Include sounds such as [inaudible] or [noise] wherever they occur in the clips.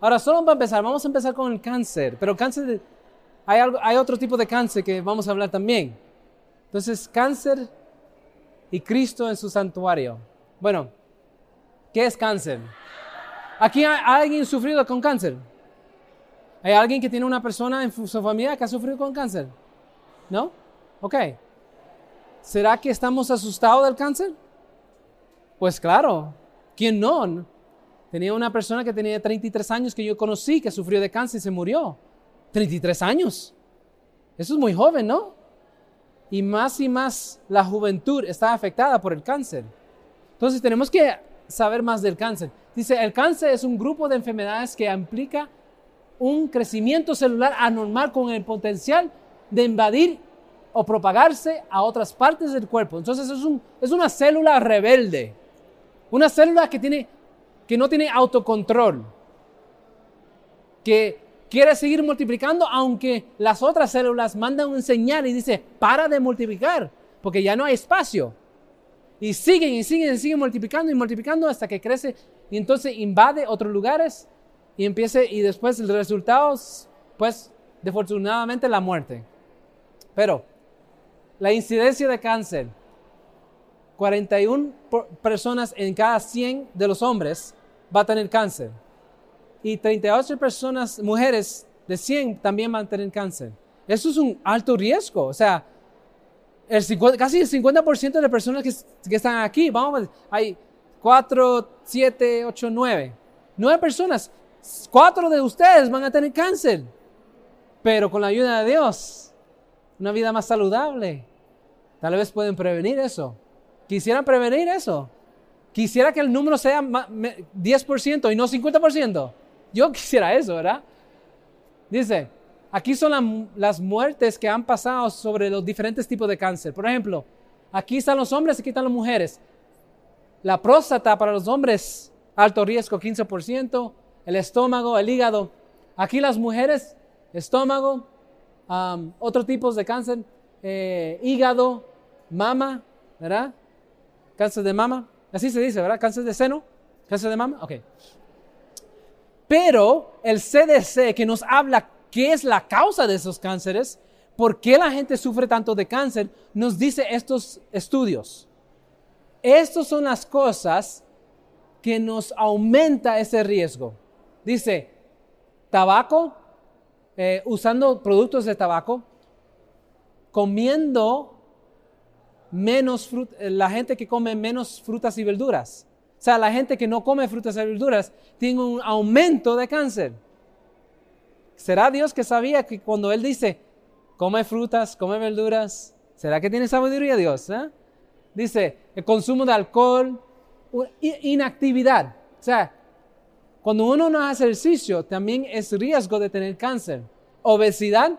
Ahora, solo para empezar, vamos a empezar con el cáncer, pero cáncer, hay, hay otro tipo de cáncer que vamos a hablar también. Entonces, cáncer y Cristo en su santuario. Bueno, ¿qué es cáncer? ¿Aquí hay alguien sufrido con cáncer? ¿Hay alguien que tiene una persona en su familia que ha sufrido con cáncer? ¿No? Ok. ¿Será que estamos asustados del cáncer? Pues claro. ¿Quién no? Tenía una persona que tenía 33 años que yo conocí que sufrió de cáncer y se murió. 33 años. Eso es muy joven, ¿no? Y más y más la juventud está afectada por el cáncer. Entonces tenemos que saber más del cáncer. Dice, el cáncer es un grupo de enfermedades que implica un crecimiento celular anormal con el potencial de invadir o propagarse a otras partes del cuerpo. Entonces es, un, es una célula rebelde, una célula que, tiene, que no tiene autocontrol, que quiere seguir multiplicando aunque las otras células mandan un señal y dice, para de multiplicar, porque ya no hay espacio. Y siguen y siguen y siguen multiplicando y multiplicando hasta que crece y entonces invade otros lugares y empiece y después el resultado, pues, desafortunadamente la muerte. Pero la incidencia de cáncer, 41 personas en cada 100 de los hombres va a tener cáncer. Y 38 personas, mujeres de 100 también van a tener cáncer. Eso es un alto riesgo. O sea, el casi el 50% de las personas que, que, están aquí, vamos, hay 4, 7, 8, 9. 9 personas. Cuatro de ustedes van a tener cáncer. Pero con la ayuda de Dios, una vida más saludable. Tal vez pueden prevenir eso. Quisieran prevenir eso. Quisiera que el número sea 10% y no 50%. Yo [laughs] quisiera eso, ¿verdad? Dice, aquí son las muertes que han pasado sobre los diferentes tipos de cáncer. Por ejemplo, aquí están los hombres, aquí están las mujeres. La próstata para los hombres, alto riesgo, 15%. El estómago, el hígado. Aquí las mujeres, estómago, um, otros tipos de cáncer, eh, hígado, mama, ¿verdad? Cáncer de mama, así se dice, ¿verdad? Cáncer de seno, cáncer de mama, ok. Pero el CDC que nos habla qué es la causa de esos cánceres, por qué la gente sufre tanto de cáncer, nos dice estos estudios. Estas son las cosas que nos aumenta ese riesgo. Dice, tabaco, eh, usando productos de tabaco, comiendo menos eh, la gente que come menos frutas y verduras. O sea, la gente que no come frutas y verduras tiene un aumento de cáncer. ¿Será Dios que sabía que cuando Él dice, come frutas, come verduras, ¿será que tiene sabiduría Dios? Eh? Dice, el consumo de alcohol, inactividad. O sea, cuando uno no hace ejercicio, también es riesgo de tener cáncer. Obesidad,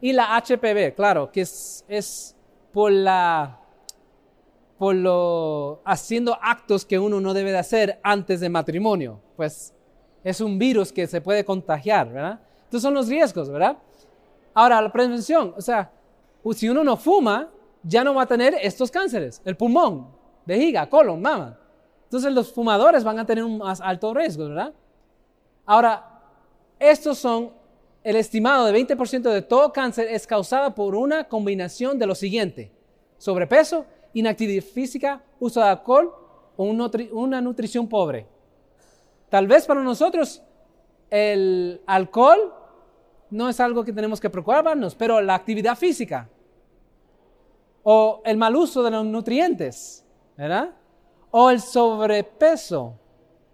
y la HPV, claro, que es por la por lo haciendo actos que uno no debe de hacer antes de matrimonio. Pues es un virus que se puede contagiar, ¿verdad? Entonces son los riesgos, ¿verdad? Ahora, la prevención, o sea, si uno no fuma, ya no va a tener estos cánceres, el pulmón, vejiga, colon, mama. Entonces los fumadores van a tener un más alto riesgo, ¿verdad? Ahora, estos son el estimado de 20% de todo cáncer es causado por una combinación de lo siguiente: sobrepeso, inactividad física, uso de alcohol o una nutrición pobre. Tal vez para nosotros el alcohol no es algo que tenemos que preocuparnos, pero la actividad física o el mal uso de los nutrientes, ¿verdad? O el sobrepeso,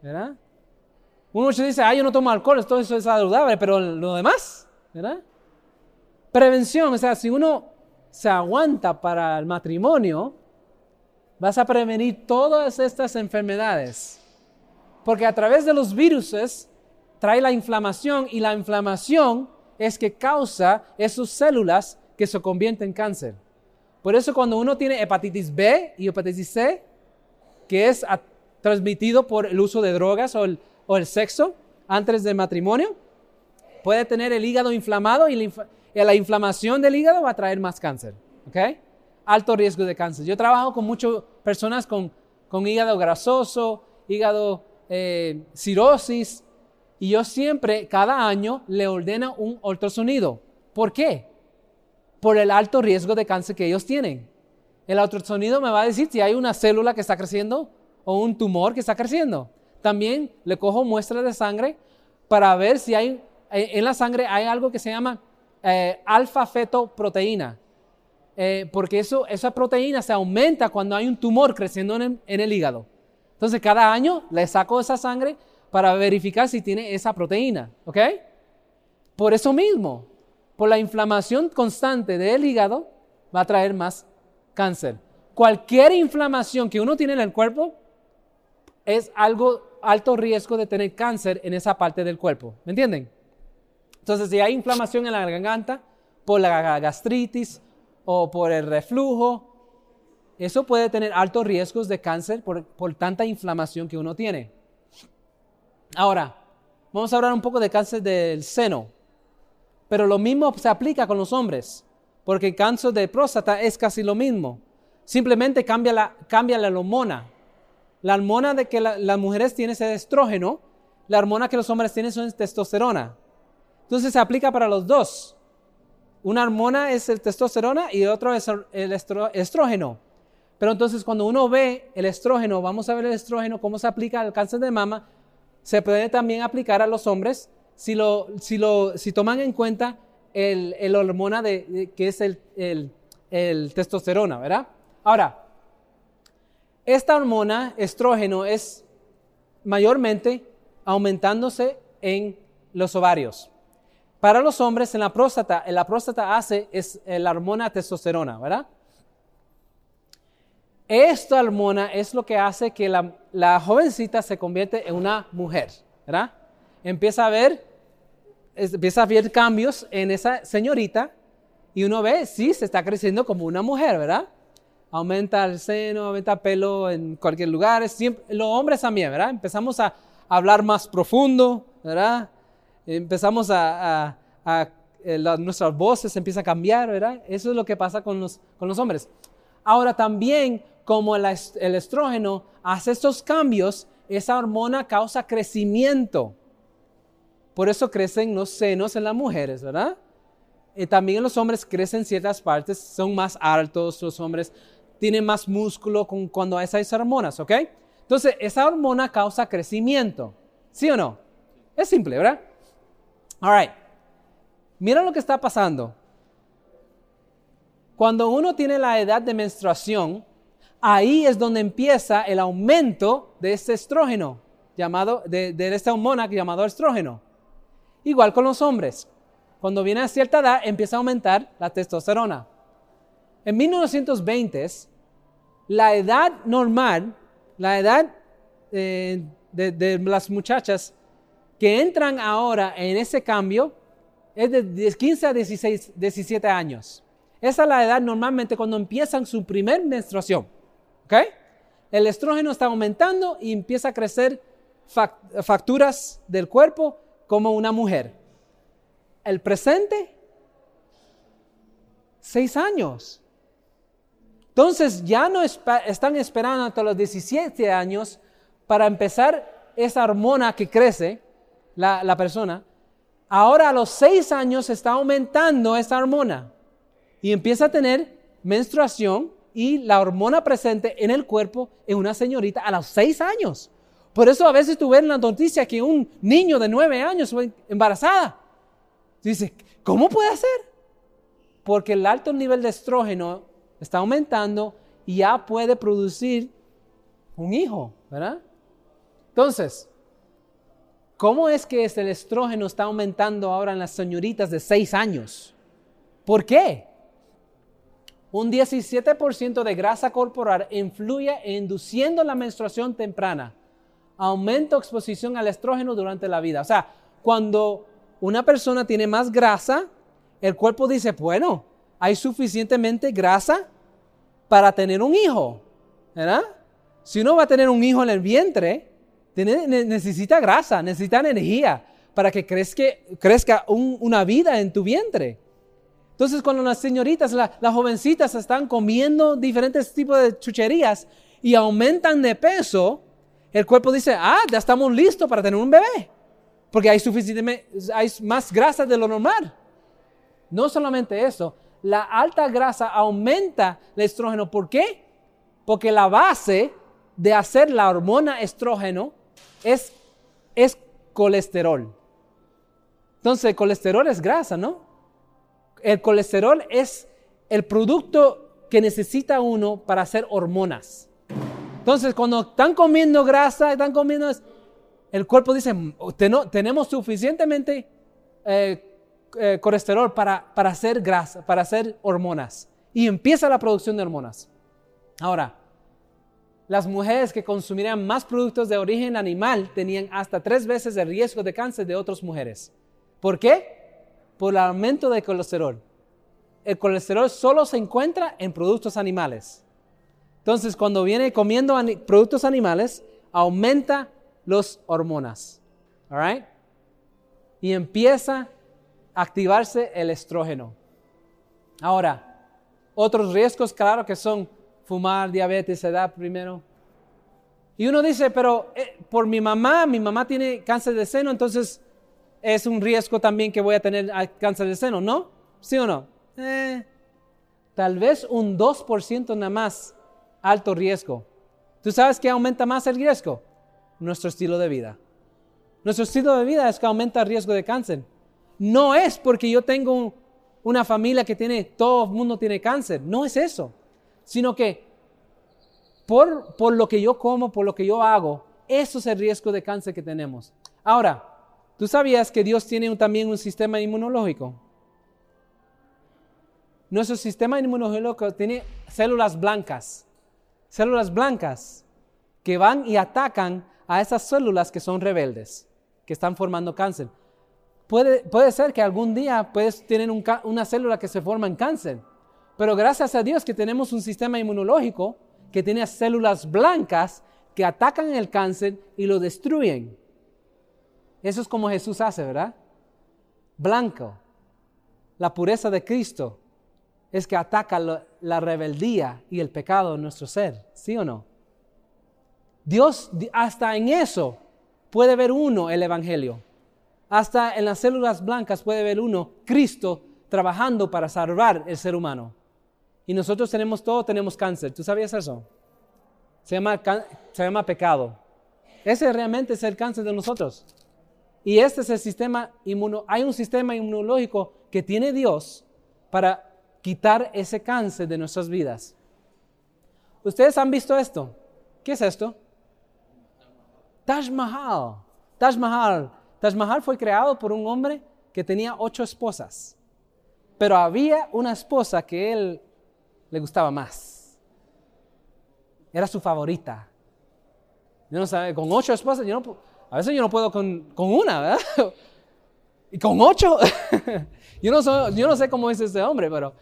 ¿verdad? Uno dice, ah, yo no tomo alcohol, todo eso es saludable, pero lo demás, ¿verdad? Prevención, o sea, si uno se aguanta para el matrimonio, vas a prevenir todas estas enfermedades. Porque a través de los virus trae la inflamación y la inflamación es que causa esas células que se convierten en cáncer. Por eso cuando uno tiene hepatitis B y hepatitis C, que es transmitido por el uso de drogas o el, o el sexo antes del matrimonio, puede tener el hígado inflamado y la, inflamación del hígado va a traer más cáncer. ¿ok? Alto riesgo de cáncer. Yo trabajo con muchas personas con, con hígado grasoso, hígado eh, cirrosis, y yo siempre, cada año, le ordeno un ultrasonido. ¿Por qué? Por el alto riesgo de cáncer que ellos tienen. El ultrasonido me va a decir si hay una célula que está creciendo o un tumor que está creciendo. También le cojo muestras de sangre para ver si hay eh, en la sangre hay algo que se llama eh, alfa-fetoproteína. Eh, porque eso, esa proteína se aumenta cuando hay un tumor creciendo en el, hígado. Entonces, cada año le saco esa sangre para verificar si tiene esa proteína. ¿Ok? Por eso mismo, por la inflamación constante del hígado, va a traer más cáncer. Cualquier inflamación que uno tiene en el cuerpo es algo alto riesgo de tener cáncer en esa parte del cuerpo. ¿Me entienden? Entonces, si hay inflamación en la garganta por la gastritis o por el reflujo, eso puede tener altos riesgos de cáncer por, tanta inflamación que uno tiene. Ahora, vamos a hablar un poco de cáncer del seno, pero lo mismo se aplica con los hombres, porque el cáncer de próstata es casi lo mismo. Simplemente cambia la, cambia la hormona. La hormona de que las mujeres tienen es estrógeno, la hormona que los hombres tienen es testosterona. Entonces se aplica para los dos. Una hormona es el testosterona y otro es el estrógeno. Pero entonces cuando uno ve el estrógeno, vamos a ver el estrógeno, cómo se aplica al cáncer de mama, se puede también aplicar a los hombres si, lo, si, lo, si toman en cuenta el, el hormona de, que es el, el, el testosterona, ¿verdad? Ahora, esta hormona, estrógeno, es mayormente aumentándose en los ovarios. Para los hombres, en la próstata, en la próstata hace es eh, la hormona testosterona, ¿verdad? Esta hormona es lo que hace que la, jovencita se convierte en una mujer, ¿verdad? Empieza a ver, empieza a ver cambios en esa señorita y uno ve, sí, se está creciendo como una mujer, ¿verdad? Aumenta el seno, aumenta el pelo en cualquier lugar. Siempre, los hombres también, ¿verdad? Empezamos a hablar más profundo, ¿verdad? empezamos a, eh, nuestras voces empiezan a cambiar, ¿verdad? Eso es lo que pasa con los, con los hombres. Ahora también, como el, estrógeno hace estos cambios, esa hormona causa crecimiento. Por eso crecen los senos en las mujeres, ¿verdad? Y también en los hombres crecen ciertas partes, son más altos, los hombres tienen más músculo con, cuando hay esas hormonas, ¿ok? Entonces, esa hormona causa crecimiento, ¿sí o no? Es simple, ¿verdad? All right. Mira lo que está pasando. Cuando uno tiene la edad de menstruación, ahí es donde empieza el aumento de este estrógeno, llamado, de, de esta hormona llamado estrógeno. Igual con los hombres. Cuando viene a cierta edad, empieza a aumentar la testosterona. En 1920, la edad normal, la edad eh, de las muchachas que entran ahora en ese cambio es de 15 a 16, 17 años. Esa es la edad normalmente cuando empiezan su primer menstruación. ¿Ok? El estrógeno está aumentando y empieza a crecer facturas del cuerpo como una mujer. El presente, seis años. Entonces ya no están esperando hasta los 17 años para empezar esa hormona que crece la, persona, ahora a los seis años está aumentando esa hormona y empieza a tener menstruación y la hormona presente en el cuerpo en una señorita a los seis años. Por eso a veces tú ves en la noticia que un niño de nueve años fue embarazada. Dices, ¿cómo puede ser? Porque el alto nivel de estrógeno está aumentando y ya puede producir un hijo, ¿verdad? Entonces, ¿Cómo es que el estrógeno está aumentando ahora en las señoritas de 6 años? ¿Por qué? Un 17% de grasa corporal influye induciendo la menstruación temprana. Aumenta exposición al estrógeno durante la vida. O sea, cuando una persona tiene más grasa, el cuerpo dice, bueno, hay suficientemente grasa para tener un hijo. ¿Verdad? Si uno va a tener un hijo en el vientre, necesita grasa, necesita energía para que crezca, una vida en tu vientre. Entonces, cuando las señoritas, las jovencitas están comiendo diferentes tipos de chucherías y aumentan de peso, el cuerpo dice, ah, ya estamos listos para tener un bebé. porque hay, suficientemente, hay más grasa de lo normal. No solamente eso, la alta grasa aumenta el estrógeno. ¿Por qué? Porque la base de hacer la hormona estrógeno es, es colesterol. Entonces, colesterol es grasa, ¿no? El colesterol es el producto que necesita uno para hacer hormonas. Entonces, cuando están comiendo grasa, están comiendo, el cuerpo dice, tenemos suficientemente eh, eh, colesterol para, para hacer grasa, para hacer hormonas. Y empieza la producción de hormonas. Ahora, las mujeres que consumirían más productos de origen animal tenían hasta tres veces el riesgo de cáncer de otras mujeres. ¿Por qué? Por el aumento de colesterol. El colesterol solo se encuentra en productos animales. Entonces, cuando viene comiendo productos animales, aumenta las hormonas. All Y empieza activarse el estrógeno. Ahora, otros riesgos, claro que son fumar, diabetes, edad primero. Y uno dice, pero eh, por mi mamá, mi mamá tiene cáncer de seno, entonces es un riesgo también que voy a tener cáncer de seno, ¿no? ¿Sí o no? Eh, tal vez un 2% nada más alto riesgo. ¿Tú sabes qué aumenta más el riesgo? Nuestro estilo de vida. Nuestro estilo de vida es que aumenta el riesgo de cáncer no es porque yo tengo una familia que tiene, todo el mundo tiene cáncer, no es eso, sino que por, por lo que yo como, por lo que yo hago, eso es el riesgo de cáncer que tenemos. Ahora, ¿tú sabías que Dios tiene también un sistema inmunológico? Nuestro sistema inmunológico tiene células blancas, células blancas que van y atacan a esas células que son rebeldes, que están formando cáncer. Puede, ser que algún día puedes tener una célula que se forma en cáncer, pero gracias a Dios que tenemos un sistema inmunológico que tiene células blancas que atacan el cáncer y lo destruyen. Eso es como Jesús hace, ¿verdad? Blanco. La pureza de Cristo es que ataca la rebeldía y el pecado en nuestro ser, ¿sí o no? Dios hasta en eso puede ver uno el Evangelio. Hasta en las células blancas puede ver uno Cristo trabajando para salvar el ser humano. Y nosotros tenemos todo, tenemos cáncer. ¿Tú sabías eso? Se llama, se llama pecado. Ese realmente es el cáncer de nosotros. Y este es el sistema inmuno. Hay un sistema inmunológico que tiene Dios para quitar ese cáncer de nuestras vidas. ¿Ustedes han visto esto? ¿Qué es esto? Taj Mahal. Taj Mahal Taj Mahal fue creado por un hombre que tenía ocho esposas, pero había una esposa que él le gustaba más. Era su favorita. Yo no sé, con ocho esposas, yo no, a veces yo no puedo con, una, ¿verdad? [laughs] Y con ocho, [laughs] yo, no yo no sé cómo es ese hombre, pero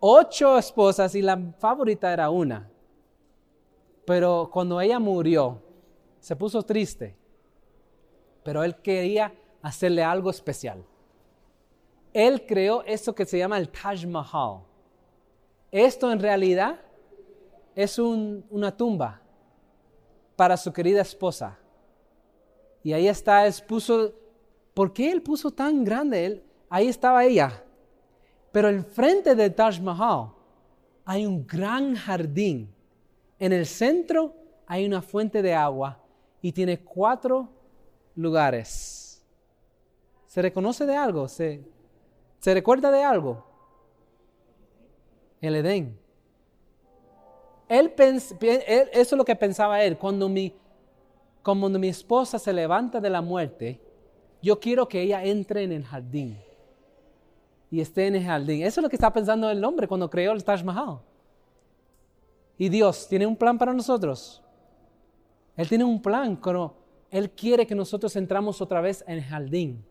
ocho esposas y la favorita era una. Pero cuando ella murió, se puso triste pero él quería hacerle algo especial. Él creó esto que se llama el Taj Mahal. Esto en realidad es una tumba para su querida esposa. Y ahí está, él puso, ¿por qué él puso tan grande? Él, ahí estaba ella. Pero el frente del Taj Mahal hay un gran jardín. En el centro hay una fuente de agua y tiene cuatro lugares. ¿Se reconoce de algo? ¿Se, se recuerda de algo? El Edén. Él, eso es lo que pensaba él. Cuando mi, cuando mi esposa se levanta de la muerte, yo quiero que ella entre en el jardín y esté en el jardín. Eso es lo que está pensando el hombre cuando creó el Taj Mahal. Y Dios tiene un plan para nosotros. Él tiene un plan, pero él quiere que nosotros entramos otra vez en el jardín,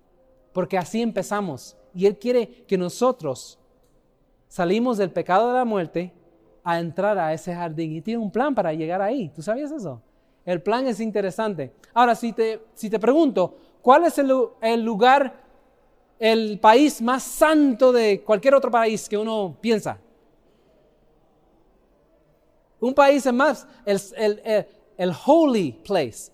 porque así empezamos. Y Él quiere que nosotros salimos del pecado de la muerte a entrar a ese jardín. Y tiene un plan para llegar ahí. ¿Tú sabías eso? El plan es interesante. Ahora, si te, si te pregunto, ¿cuál es el, lugar, el país más santo de cualquier otro país que uno piensa? Un país más, el, el, el, holy place,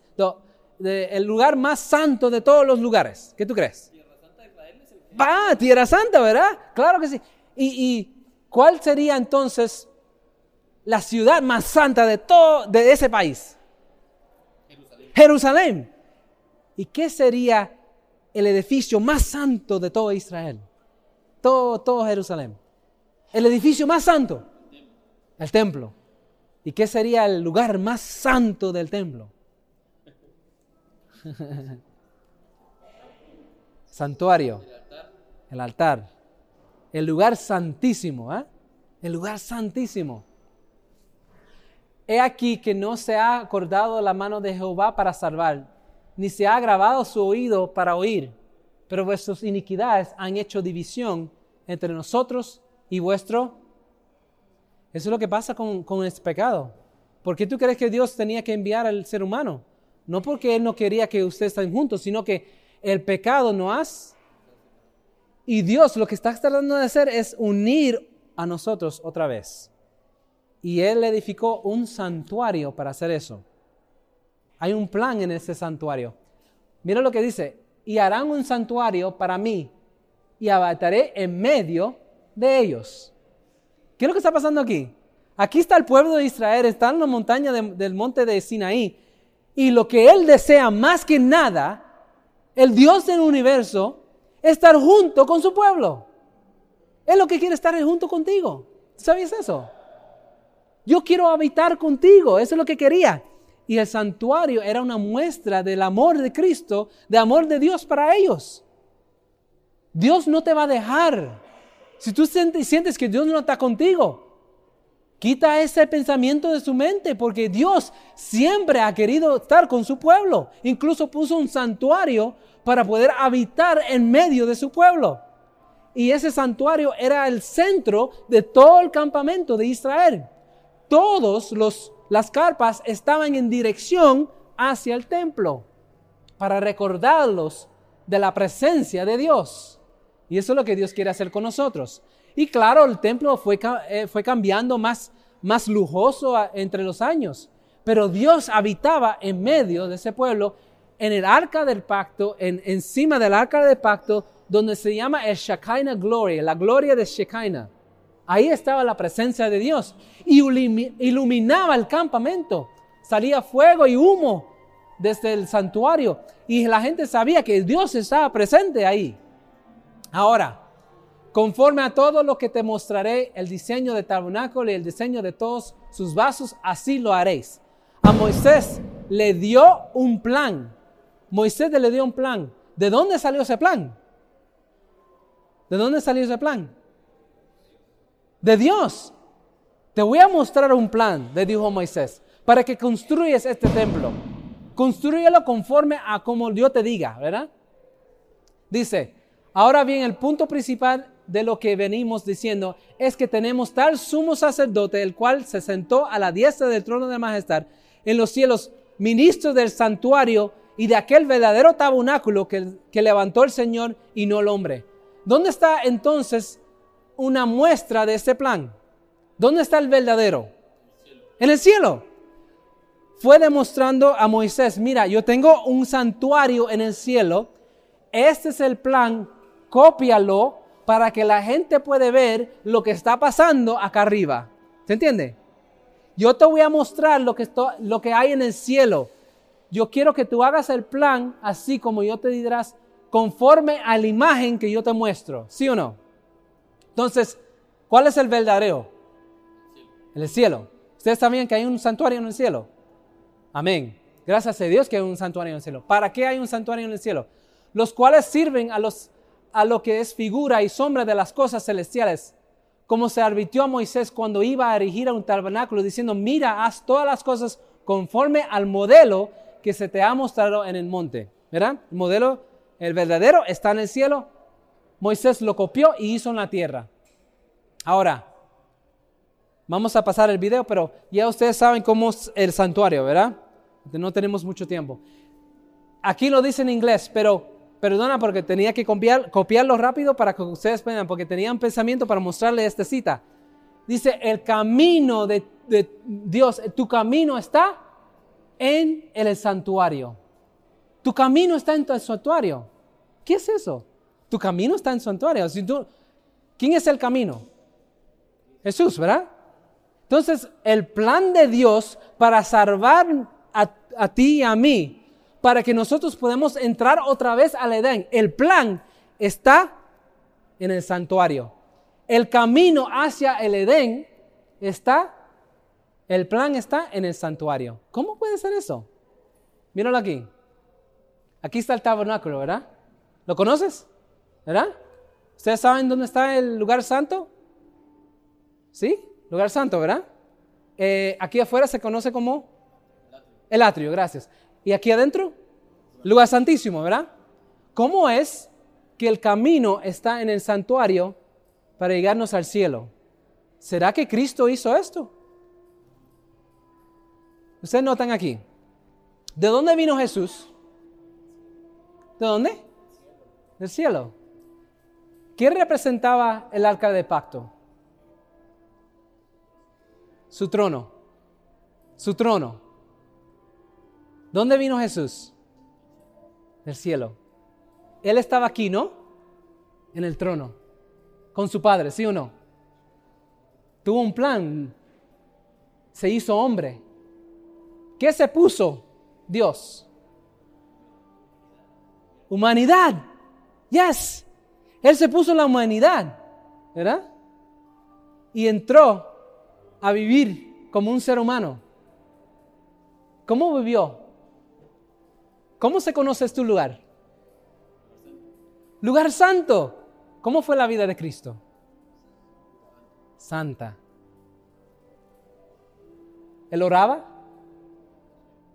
el lugar más santo de todos los lugares. ¿Qué tú crees? Tierra Santa de Israel es el Tierra Santa, ¿verdad? Claro que sí. ¿Y, y cuál sería entonces la ciudad más santa de todo de ese país? Jerusalén. Jerusalén. ¿Y qué sería el edificio más santo de todo Israel? Todo, todo Jerusalén. El edificio más santo. El templo. ¿Y qué sería el lugar más santo del templo? [laughs] Santuario. El altar. El lugar santísimo. ¿eh? El lugar santísimo. He aquí que no se ha acordado la mano de Jehová para salvar, ni se ha grabado su oído para oír, pero vuestras iniquidades han hecho división entre nosotros y vuestro. Eso es lo que pasa con, con este pecado. ¿Por qué tú crees que Dios tenía que enviar al ser humano? No porque Él no quería que ustedes estén juntos, sino que el pecado no hace. Y Dios lo que está tratando de hacer es unir a nosotros otra vez. Y Él edificó un santuario para hacer eso. Hay un plan en ese santuario. Mira lo que dice, y harán un santuario para mí y habitaré en medio de ellos. ¿Qué es lo que está pasando aquí? Aquí está el pueblo de Israel, está en la montaña del monte de Sinaí, y lo que Él desea más que nada, el Dios del universo, es estar junto con su pueblo. Es lo que quiere estar junto contigo. ¿Sabías eso? Yo quiero habitar contigo, eso es lo que quería. Y el santuario era una muestra del amor de Cristo, de amor de Dios para ellos. Dios no te va a dejar. Si tú sientes que Dios no está contigo, Quita ese pensamiento de su mente porque Dios siempre ha querido estar con su pueblo. Incluso puso un santuario para poder habitar en medio de su pueblo. Y ese santuario era el centro de todo el campamento de Israel. Todos los las carpas estaban en dirección hacia el templo para recordarlos de la presencia de Dios. Y eso es lo que Dios quiere hacer con nosotros. Y claro, el templo fue, eh, fue cambiando más, más lujoso entre los años, pero Dios habitaba en medio de ese pueblo, en el arca del pacto, en, encima del arca del pacto, donde se llama el Shekinah Glory, la gloria de Shekinah. Ahí estaba la presencia de Dios y iluminaba el campamento. Salía fuego y humo desde el santuario y la gente sabía que Dios estaba presente ahí. Ahora, Conforme a todo lo que te mostraré, el diseño de tabernáculo y el diseño de todos sus vasos, así lo haréis. A Moisés le dio un plan. Moisés le dio un plan. ¿De dónde salió ese plan? ¿De dónde salió ese plan? De Dios. Te voy a mostrar un plan, le dijo Moisés, para que construyas este templo. Construyelo conforme a como Dios te diga, ¿verdad? Dice, ahora bien, el punto principal de lo que venimos diciendo es que tenemos tal sumo sacerdote, el cual se sentó a la diestra del trono de majestad en los cielos, ministro del santuario y de aquel verdadero tabernáculo que, que levantó el Señor y no el hombre. ¿Dónde está entonces una muestra de ese plan? ¿Dónde está el verdadero? En el cielo. Fue demostrando a Moisés, mira, yo tengo un santuario en el cielo, este es el plan, cópialo para que la gente puede ver lo que está pasando acá arriba. ¿Se entiende? Yo te voy a mostrar lo que, lo que hay en el cielo. Yo quiero que tú hagas el plan así como yo te dirás, conforme a la imagen que yo te muestro. ¿Sí o no? Entonces, ¿cuál es el verdadero? El cielo. ¿Ustedes sabían que hay un santuario en el cielo? Amén. Gracias a Dios que hay un santuario en el cielo. ¿Para qué hay un santuario en el cielo? Los cuales sirven a los a lo que es figura y sombra de las cosas celestiales, como se advirtió a Moisés cuando iba a erigir un tabernáculo, diciendo, mira, haz todas las cosas conforme al modelo que se te ha mostrado en el monte. ¿Verdad? El modelo, el verdadero, está en el cielo. Moisés lo copió y hizo en la tierra. Ahora, vamos a pasar el video, pero ya ustedes saben cómo es el santuario, ¿verdad? No tenemos mucho tiempo. Aquí lo dice en inglés, pero Perdona porque tenía que copiarlo rápido para que ustedes puedan, porque tenía un pensamiento para mostrarle esta cita. Dice, el camino de, Dios, tu camino está en el santuario. Tu camino está en tu santuario. ¿Qué es eso? Tu camino está en tu santuario. ¿Quién es el camino? Jesús, ¿verdad? Entonces, el plan de Dios para salvar a ti y a mí, para que nosotros podamos entrar otra vez al Edén, el plan está en el santuario. El camino hacia el Edén está, el plan está en el santuario. ¿Cómo puede ser eso? Míralo aquí. Aquí está el tabernáculo, ¿verdad? ¿Lo conoces? ¿Verdad? ¿Ustedes saben dónde está el lugar santo? ¿Sí? Lugar santo, ¿verdad? Eh, aquí afuera se conoce como el atrio, gracias. ¿Y aquí adentro? Lugar santísimo, ¿verdad? ¿Cómo es que el camino está en el santuario para llegarnos al cielo? ¿Será que Cristo hizo esto? Ustedes notan aquí. ¿De dónde vino Jesús? ¿De dónde? Del cielo. ¿Qué representaba el arca de pacto? Su trono. Su trono. ¿Dónde vino Jesús? Del cielo. Él estaba aquí, ¿no? En el trono. Con su padre, ¿sí o no? Tuvo un plan. Se hizo hombre. ¿Qué se puso Dios? Humanidad. Yes. Él se puso la humanidad, ¿verdad? Y entró a vivir como un ser humano. ¿Cómo vivió? ¿Cómo se conoce este lugar? Lugar santo. ¿Cómo fue la vida de Cristo? Santa. Él oraba,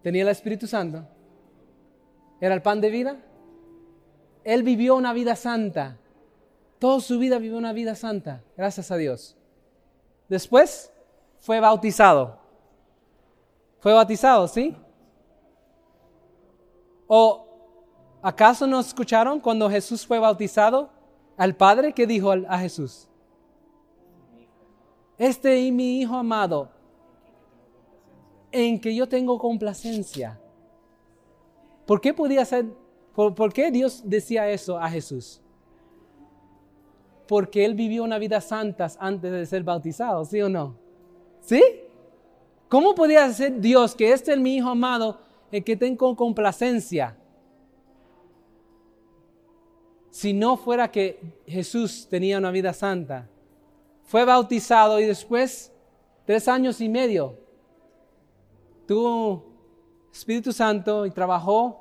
tenía el Espíritu Santo, era el pan de vida. Él vivió una vida santa. Toda su vida vivió una vida santa, gracias a Dios. Después fue bautizado. Fue bautizado, ¿sí? ¿O acaso no escucharon cuando Jesús fue bautizado al Padre que dijo a Jesús? Este es mi Hijo amado, en que yo tengo complacencia. ¿Por qué podía ser, por qué Dios decía eso a Jesús? porque él vivió una vida santa antes de ser bautizado, ¿sí o no? ¿Sí? ¿Cómo podía ser Dios que este es mi hijo amado, el que tengo complacencia? Si no fuera que Jesús tenía una vida santa. Fue bautizado y después, tres años y medio, tuvo Espíritu Santo y trabajó.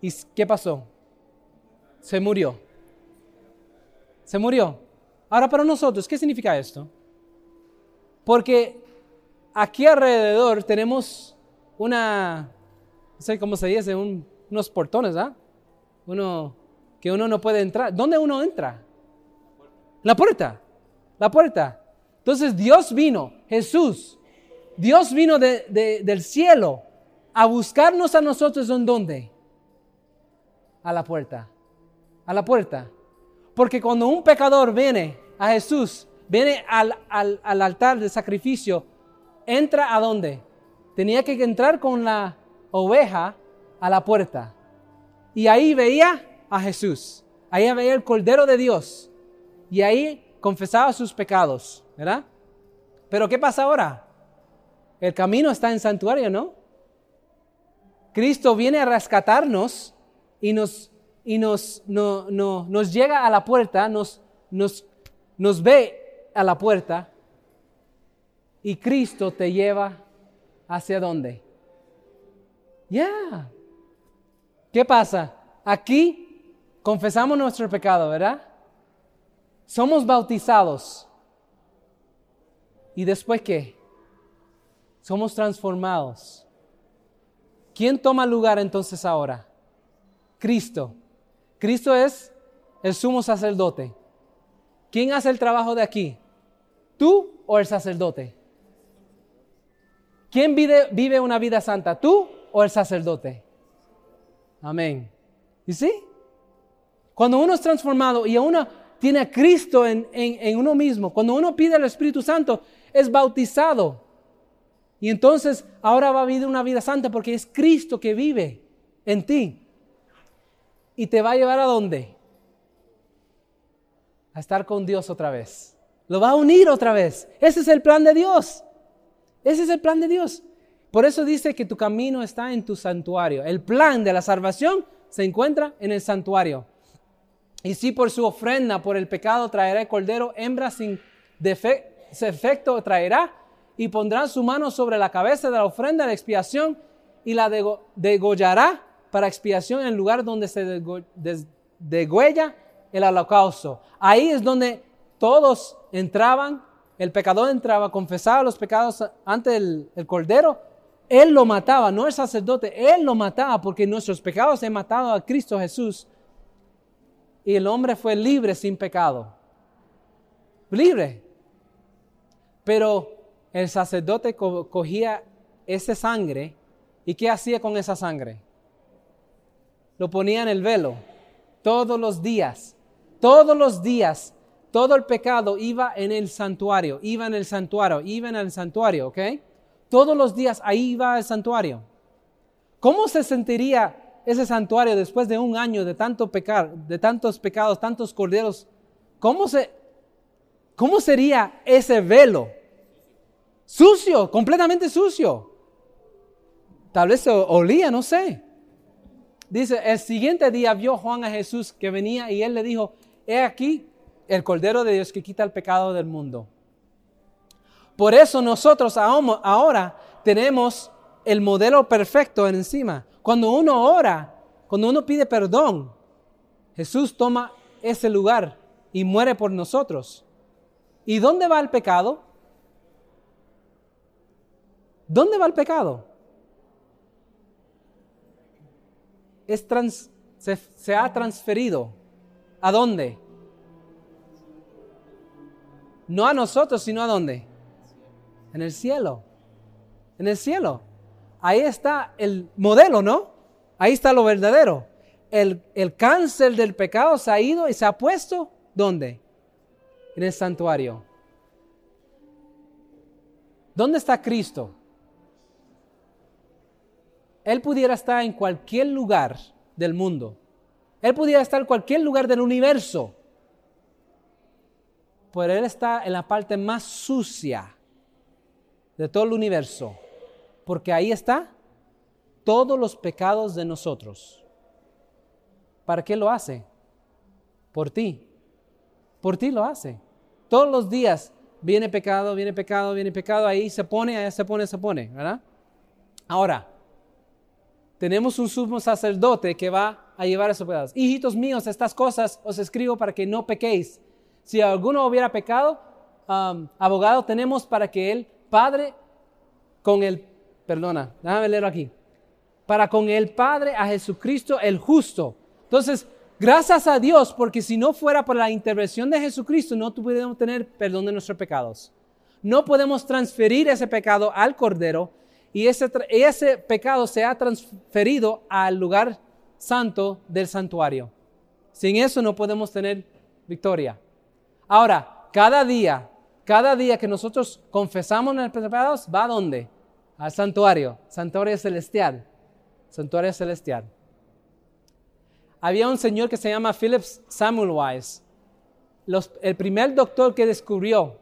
¿Y qué pasó? Se murió. Se murió. Ahora para nosotros, ¿qué significa esto? Porque aquí alrededor tenemos una, no sé cómo se dice, unos portones, ¿ah? Uno que uno no puede entrar. ¿Dónde uno entra? La puerta. La puerta. Entonces Dios vino, Jesús, Dios vino del cielo a buscarnos a nosotros en dónde? A la puerta. A la puerta. Porque cuando un pecador viene a Jesús, viene al, altar de sacrificio, entra a dónde? Tenía que entrar con la oveja a la puerta. Y ahí veía a Jesús. Ahí veía el Cordero de Dios. Y ahí confesaba sus pecados, ¿verdad? Pero ¿qué pasa ahora? El camino está en santuario, ¿no? Cristo viene a rescatarnos y nos y nos, no, nos llega a la puerta, nos, nos, nos ve a la puerta y Cristo te lleva hacia dónde? Ya. ¿Qué pasa? Aquí confesamos nuestro pecado, ¿verdad? Somos bautizados. ¿Y después qué? Somos transformados. ¿Quién toma lugar entonces ahora? Cristo. Cristo es el sumo sacerdote. ¿Quién hace el trabajo de aquí? ¿Tú o el sacerdote? ¿Quién vive, una vida santa? ¿Tú o el sacerdote? Amén. ¿Y sí? Cuando uno es transformado y uno tiene a Cristo en, en, uno mismo, cuando uno pide al Espíritu Santo, es bautizado. Y entonces ahora va a vivir una vida santa porque es Cristo que vive en ti. ¿Y te va a llevar a dónde? A estar con Dios otra vez. Lo va a unir otra vez. Ese es el plan de Dios. Ese es el plan de Dios. Por eso dice que tu camino está en tu santuario. El plan de la salvación se encuentra en el santuario. Y si por su ofrenda por el pecado traerá el cordero, hembra sin defecto traerá y pondrá su mano sobre la cabeza de la ofrenda de expiación y la degollará para expiación en el lugar donde se degüella el holocausto. Ahí es donde todos entraban, el pecador entraba, confesaba los pecados ante el, cordero, él lo mataba, no el sacerdote, él lo mataba porque nuestros pecados han matado a Cristo Jesús y el hombre fue libre sin pecado. Libre. Pero el sacerdote cogía esa sangre y ¿qué hacía con esa sangre? Lo ponía en el velo todos los días. Todos los días, todo el pecado iba en el santuario, iba en el santuario, iba en el santuario, ¿ok? Todos los días ahí iba el santuario. ¿Cómo se sentiría ese santuario después de un año de tanto pecar, de tantos pecados, tantos corderos? ¿Cómo, se, cómo sería ese velo? Sucio, completamente sucio. Tal vez se olía, no sé. Dice, el siguiente día vio Juan a Jesús que venía y él le dijo, he aquí el Cordero de Dios que quita el pecado del mundo. Por eso nosotros ahora tenemos el modelo perfecto encima. Cuando uno ora, cuando uno pide perdón, Jesús toma ese lugar y muere por nosotros. ¿Y dónde va el pecado? ¿Dónde va el pecado? Es se, se ha transferido. ¿A dónde? No a nosotros, sino a dónde? En el cielo. En el cielo. Ahí está el modelo, ¿no? Ahí está lo verdadero. El, el, cáncer del pecado se ha ido y se ha puesto, ¿dónde? En el santuario. ¿Dónde está Cristo? Él pudiera estar en cualquier lugar del mundo. Él pudiera estar en cualquier lugar del universo. Pero Él está en la parte más sucia de todo el universo. Porque ahí está todos los pecados de nosotros. ¿Para qué lo hace? Por ti. Por ti lo hace. Todos los días viene pecado, viene pecado, viene pecado, ahí se pone, ahí se pone, se pone. Ahora, tenemos un sumo sacerdote que va a llevar esos pecados. Hijitos míos, estas cosas os escribo para que no pequéis. Si alguno hubiera pecado, um, abogado tenemos para que el Padre con el, perdona, déjame leerlo aquí, para con el Padre a Jesucristo el justo. Entonces, gracias a Dios, porque si no fuera por la intervención de Jesucristo, no pudiéramos tener perdón de nuestros pecados. No podemos transferir ese pecado al Cordero y ese, ese pecado se ha transferido al lugar santo del santuario. Sin eso no podemos tener victoria. Ahora, cada día, cada día que nosotros confesamos nuestros pecados, ¿va a dónde? Al santuario, santuario celestial, santuario celestial. Había un señor que se llama Philip Samuel Wise, el primer doctor que descubrió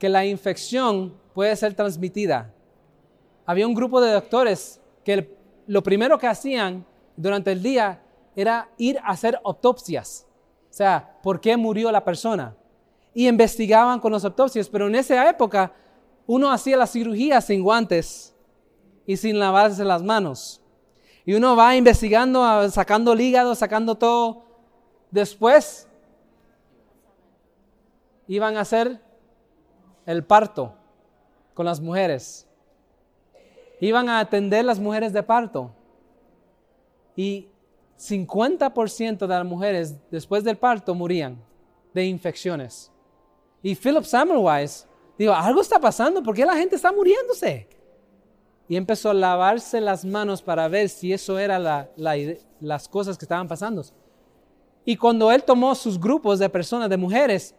que la infección puede ser transmitida había un grupo de doctores que lo primero que hacían durante el día era ir a hacer autopsias. O sea, ¿por qué murió la persona? Y investigaban con las autopsias, pero en esa época uno hacía la cirugía sin guantes y sin lavarse las manos. Y uno va investigando, sacando el hígado, sacando todo. Después iban a hacer el parto con las mujeres iban a atender las mujeres de parto. Y 50% de las mujeres después del parto morían de infecciones. Y Philip Wise dijo, algo está pasando, ¿por qué la gente está muriéndose? Y empezó a lavarse las manos para ver si eso era las cosas que estaban pasando. Y cuando él tomó sus grupos de personas, de mujeres,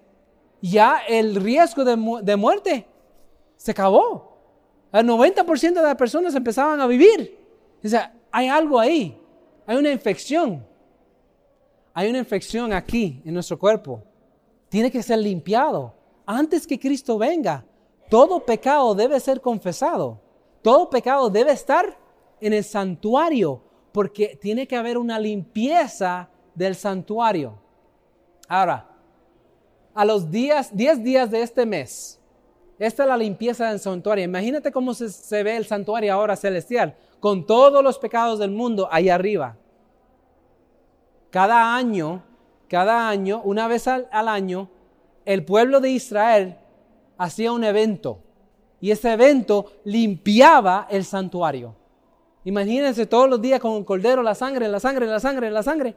ya el riesgo de, de muerte se acabó. El 90% de las personas empezaban a vivir. O sea, hay algo ahí. Hay una infección. Hay una infección aquí en nuestro cuerpo. Tiene que ser limpiado. Antes que Cristo venga, todo pecado debe ser confesado. Todo pecado debe estar en el santuario porque tiene que haber una limpieza del santuario. Ahora, a los días, 10 días de este mes, esta es la limpieza del santuario. Imagínate cómo se, ve el santuario ahora celestial, con todos los pecados del mundo ahí arriba. Cada año, cada año, una vez al, año, el pueblo de Israel hacía un evento. Y ese evento limpiaba el santuario. Imagínense todos los días con un cordero, la sangre, la sangre, la sangre, la sangre.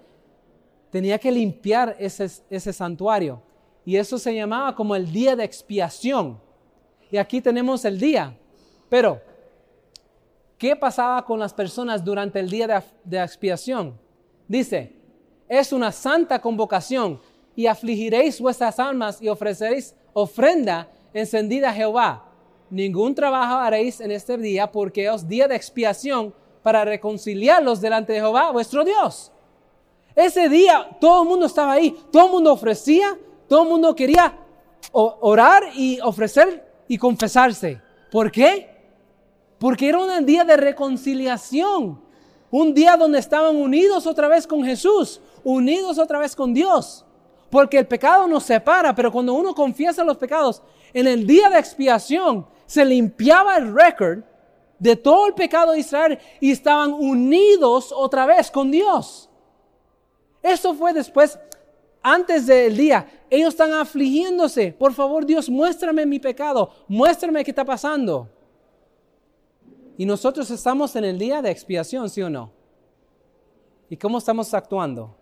Tenía que limpiar ese, ese santuario. Y eso se llamaba como el día de expiación y aquí tenemos el día. Pero, ¿qué pasaba con las personas durante el día de, expiación? Dice, es una santa convocación y afligiréis vuestras almas y ofreceréis ofrenda encendida a Jehová. Ningún trabajo haréis en este día porque es día de expiación para reconciliarlos delante de Jehová, vuestro Dios. Ese día todo el mundo estaba ahí, todo el mundo ofrecía, todo el mundo quería orar y ofrecer y confesarse. ¿Por qué? Porque era un día de reconciliación, un día donde estaban unidos otra vez con Jesús, unidos otra vez con Dios. Porque el pecado nos separa, pero cuando uno confiesa los pecados, en el día de expiación se limpiaba el récord de todo el pecado de Israel y estaban unidos otra vez con Dios. Eso fue después antes del día, ellos están afligiéndose. Por favor, Dios, muéstrame mi pecado, muéstrame qué está pasando. Y nosotros estamos en el día de expiación, ¿sí o no? ¿Y cómo estamos actuando?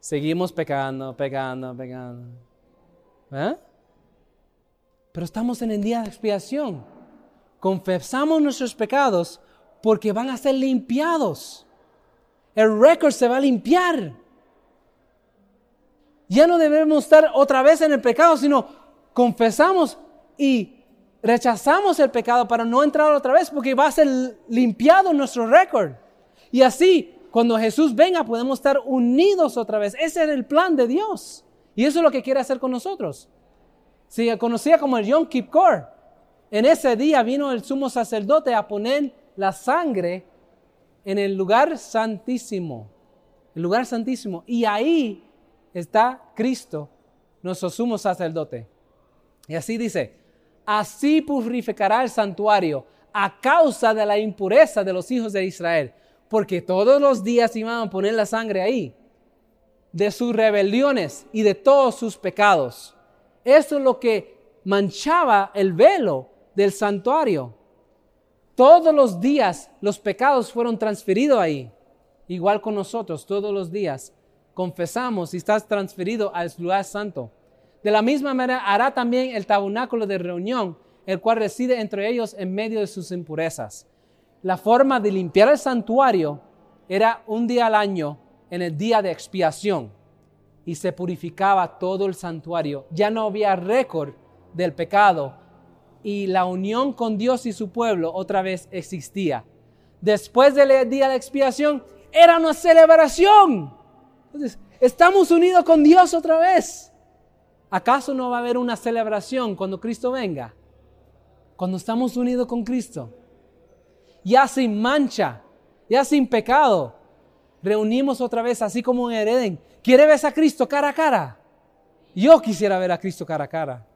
Seguimos pecando, pecando, pecando. ¿Eh? Pero estamos en el día de expiación. Confesamos nuestros pecados porque van a ser limpiados. El récord se va a limpiar. Ya no debemos estar otra vez en el pecado, sino confesamos y rechazamos el pecado para no entrar otra vez, porque va a ser limpiado nuestro récord. Y así, cuando Jesús venga, podemos estar unidos otra vez. Ese es el plan de Dios. Y eso es lo que quiere hacer con nosotros. Se conocía como el Yom Kippur. En ese día vino el sumo sacerdote a poner la sangre en el lugar santísimo. El lugar santísimo. Y ahí está Cristo, nuestro sumo sacerdote. Y así dice, así purificará el santuario a causa de la impureza de los hijos de Israel, porque todos los días iban a poner la sangre ahí, de sus rebeliones y de todos sus pecados. Eso es lo que manchaba el velo del santuario. Todos los días los pecados fueron transferidos ahí, igual con nosotros, todos los días confesamos y estás transferido al lugar santo. De la misma manera hará también el tabernáculo de reunión, el cual reside entre ellos en medio de sus impurezas. La forma de limpiar el santuario era un día al año en el día de expiación y se purificaba todo el santuario. Ya no había récord del pecado y la unión con Dios y su pueblo otra vez existía. Después del día de expiación era una celebración entonces, estamos unidos con Dios otra vez. ¿Acaso no va a haber una celebración cuando Cristo venga? Cuando estamos unidos con Cristo. Ya sin mancha, ya sin pecado. Reunimos otra vez así como en Eden. ¿Quiere ver a Cristo cara a cara? Yo quisiera ver a Cristo cara a cara.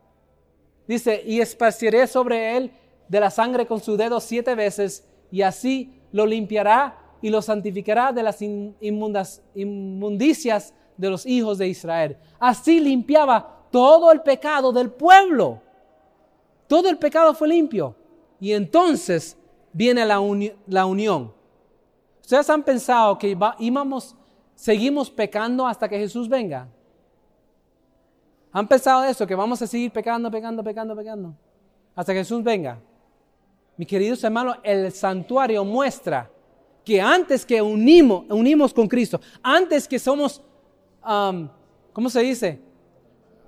Dice, y esparciré sobre él de la sangre con su dedo siete veces y así lo limpiará y lo santificará de las inmundas, inmundicias de los hijos de Israel. Así limpiaba todo el pecado del pueblo. Todo el pecado fue limpio. Y entonces viene la, la unión. ¿Ustedes han pensado que íbamos, seguimos pecando hasta que Jesús venga? ¿Han pensado eso? Que vamos a seguir pecando, pecando, pecando, pecando. Hasta que Jesús venga. Mis queridos hermanos, el santuario muestra que antes que unimos, unimos con Cristo, antes que somos, ¿cómo se dice?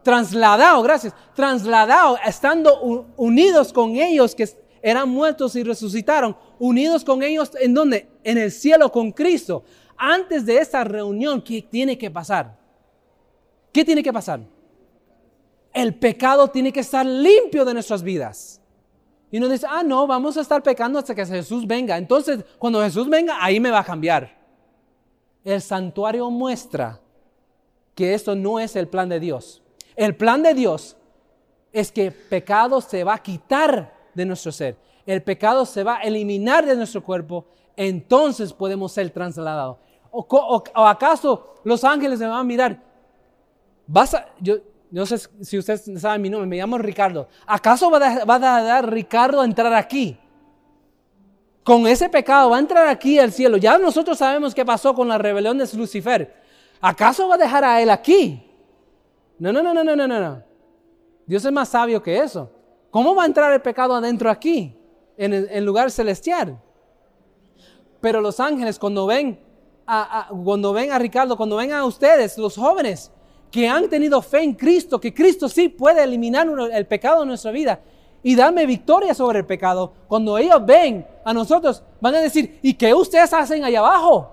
Trasladado, gracias, trasladado, estando unidos con ellos, que eran muertos y resucitaron, unidos con ellos en donde? En el cielo con Cristo. Antes de esa reunión, ¿qué tiene que pasar? ¿Qué tiene que pasar? El pecado tiene que estar limpio de nuestras vidas. Y uno dice, ah, no, vamos a estar pecando hasta que Jesús venga. Entonces, cuando Jesús venga, ahí me va a cambiar. El santuario muestra que esto no es el plan de Dios. El plan de Dios es que pecado se va a quitar de nuestro ser. El pecado se va a eliminar de nuestro cuerpo. Entonces podemos ser trasladados. ¿O, acaso los ángeles me van a mirar? Vas a, yo, no sé si ustedes saben mi nombre, me llamo Ricardo. ¿Acaso va a, va a dar Ricardo a entrar aquí? Con ese pecado va a entrar aquí al cielo. Ya nosotros sabemos qué pasó con la rebelión de Lucifer. ¿Acaso va a dejar a él aquí? No, no, no, no, no, no, no. Dios es más sabio que eso. ¿Cómo va a entrar el pecado adentro aquí, en el lugar celestial? Pero los ángeles cuando ven a, cuando ven a Ricardo, cuando ven a ustedes, los jóvenes, que han tenido fe en Cristo, que Cristo sí puede eliminar el pecado de nuestra vida y darme victoria sobre el pecado, cuando ellos ven a nosotros, van a decir, ¿y qué ustedes hacen allá abajo?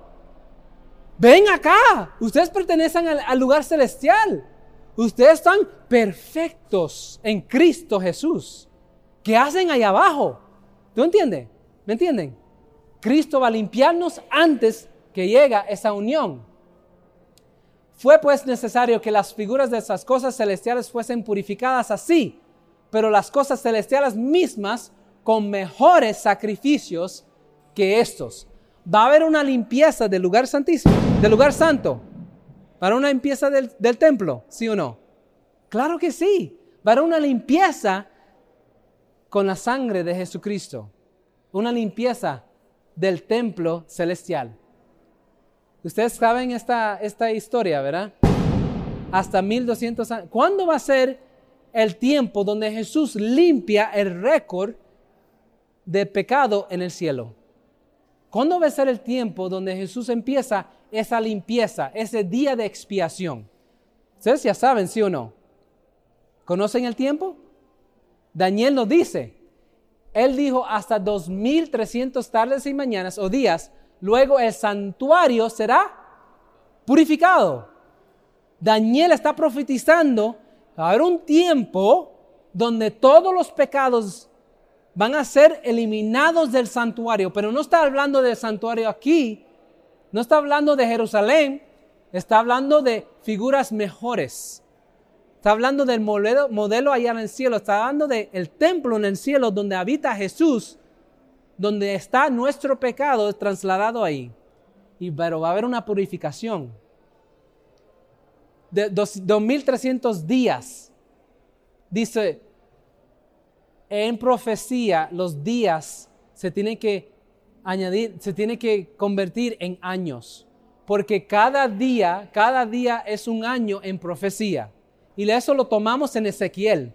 Ven acá, ustedes pertenecen al, lugar celestial. Ustedes están perfectos en Cristo Jesús. ¿Qué hacen allá abajo? ¿Tú entiendes? ¿Me entienden? Cristo va a limpiarnos antes que llega esa unión. Fue pues necesario que las figuras de esas cosas celestiales fuesen purificadas así, pero las cosas celestiales mismas con mejores sacrificios que estos. Va a haber una limpieza del lugar santísimo, del lugar santo, para una limpieza del, del templo, ¿sí o no? Claro que sí. Va a haber una limpieza con la sangre de Jesucristo, una limpieza del templo celestial. Ustedes saben esta, esta historia, ¿verdad? Hasta 1200 años. ¿Cuándo va a ser el tiempo donde Jesús limpia el récord de pecado en el cielo? ¿Cuándo va a ser el tiempo donde Jesús empieza esa limpieza, ese día de expiación? Ustedes ya saben, ¿sí o no? ¿Conocen el tiempo? Daniel nos dice, él dijo hasta 2300 tardes y mañanas o días luego el santuario será purificado. Daniel está profetizando, va a haber un tiempo donde todos los pecados van a ser eliminados del santuario, pero no está hablando del santuario aquí, no está hablando de Jerusalén, está hablando de figuras mejores. Está hablando del modelo, modelo allá en el cielo, está hablando del templo en el cielo donde habita Jesús donde está nuestro pecado trasladado ahí. Y, pero va a haber una purificación. De 2300 días. Dice, en profecía los días se tienen que añadir, se tiene que convertir en años. Porque cada día, cada día es un año en profecía. Y eso lo tomamos en Ezequiel.